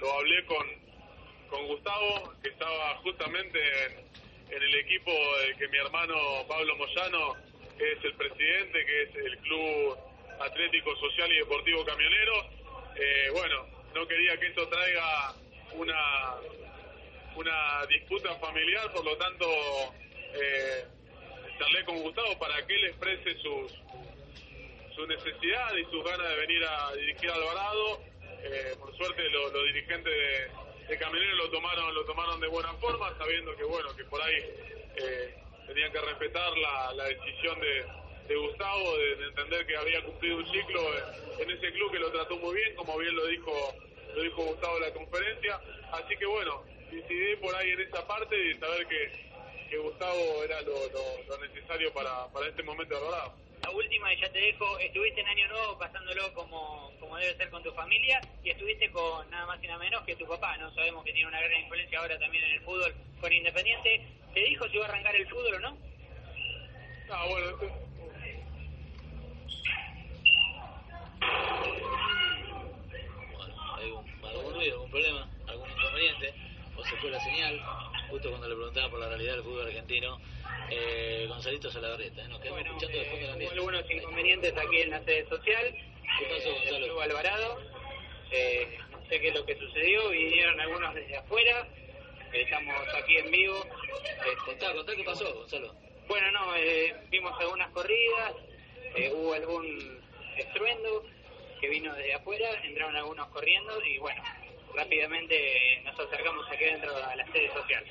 Lo, hablé con, con Gustavo, que estaba justamente en, el equipo de que mi hermano Pablo Moyano es el presidente, que es el Club Atlético Social y Deportivo Camionero. Eh, bueno, no quería que esto traiga una, una disputa familiar, por lo tanto eh, charlé con Gustavo para que él exprese sus, su necesidad y sus ganas de venir a dirigir a Alvarado. Eh, por suerte lo- los dirigentes de, de Camioneros lo tomaron lo tomaron de buena forma, sabiendo que bueno que por ahí eh, tenían que respetar la, la decisión de, Gustavo de, de entender que había cumplido un ciclo en, ese club que lo trató muy bien, como bien lo dijo lo dijo Gustavo en la conferencia. Así que bueno, decidí por ahí en esa parte y saber que, que Gustavo era lo, necesario para, para este momento de Alvarado. La última y ya te dejo, estuviste en Año Nuevo pasándolo como, como debe ser con tu familia y estuviste con nada más y nada menos que tu papá, ¿no? Sabemos que tiene una gran influencia ahora también en el fútbol con Independiente. ¿Te dijo si va a arrancar el fútbol o no? Ah, bueno, algún, algún ruido, algún problema, algún inconveniente, o se fue la señal, justo cuando le preguntaba por la realidad del fútbol argentino, eh, Gonzalito Salaverrieta, ¿eh? nos quedamos Bueno, escuchando inconvenientes aquí en la sede social. ¿Qué pasó, eh, del Gonzalo? Club Alvarado. Eh, no sé qué es lo que sucedió, vinieron algunos desde afuera. estamos aquí en vivo. Contá, contá qué pasó, Gonzalo. Bueno, no, eh, vimos algunas corridas, eh, hubo algún estruendo que vino desde afuera, entraron algunos corriendo y bueno, rápidamente nos acercamos aquí dentro a la sede social.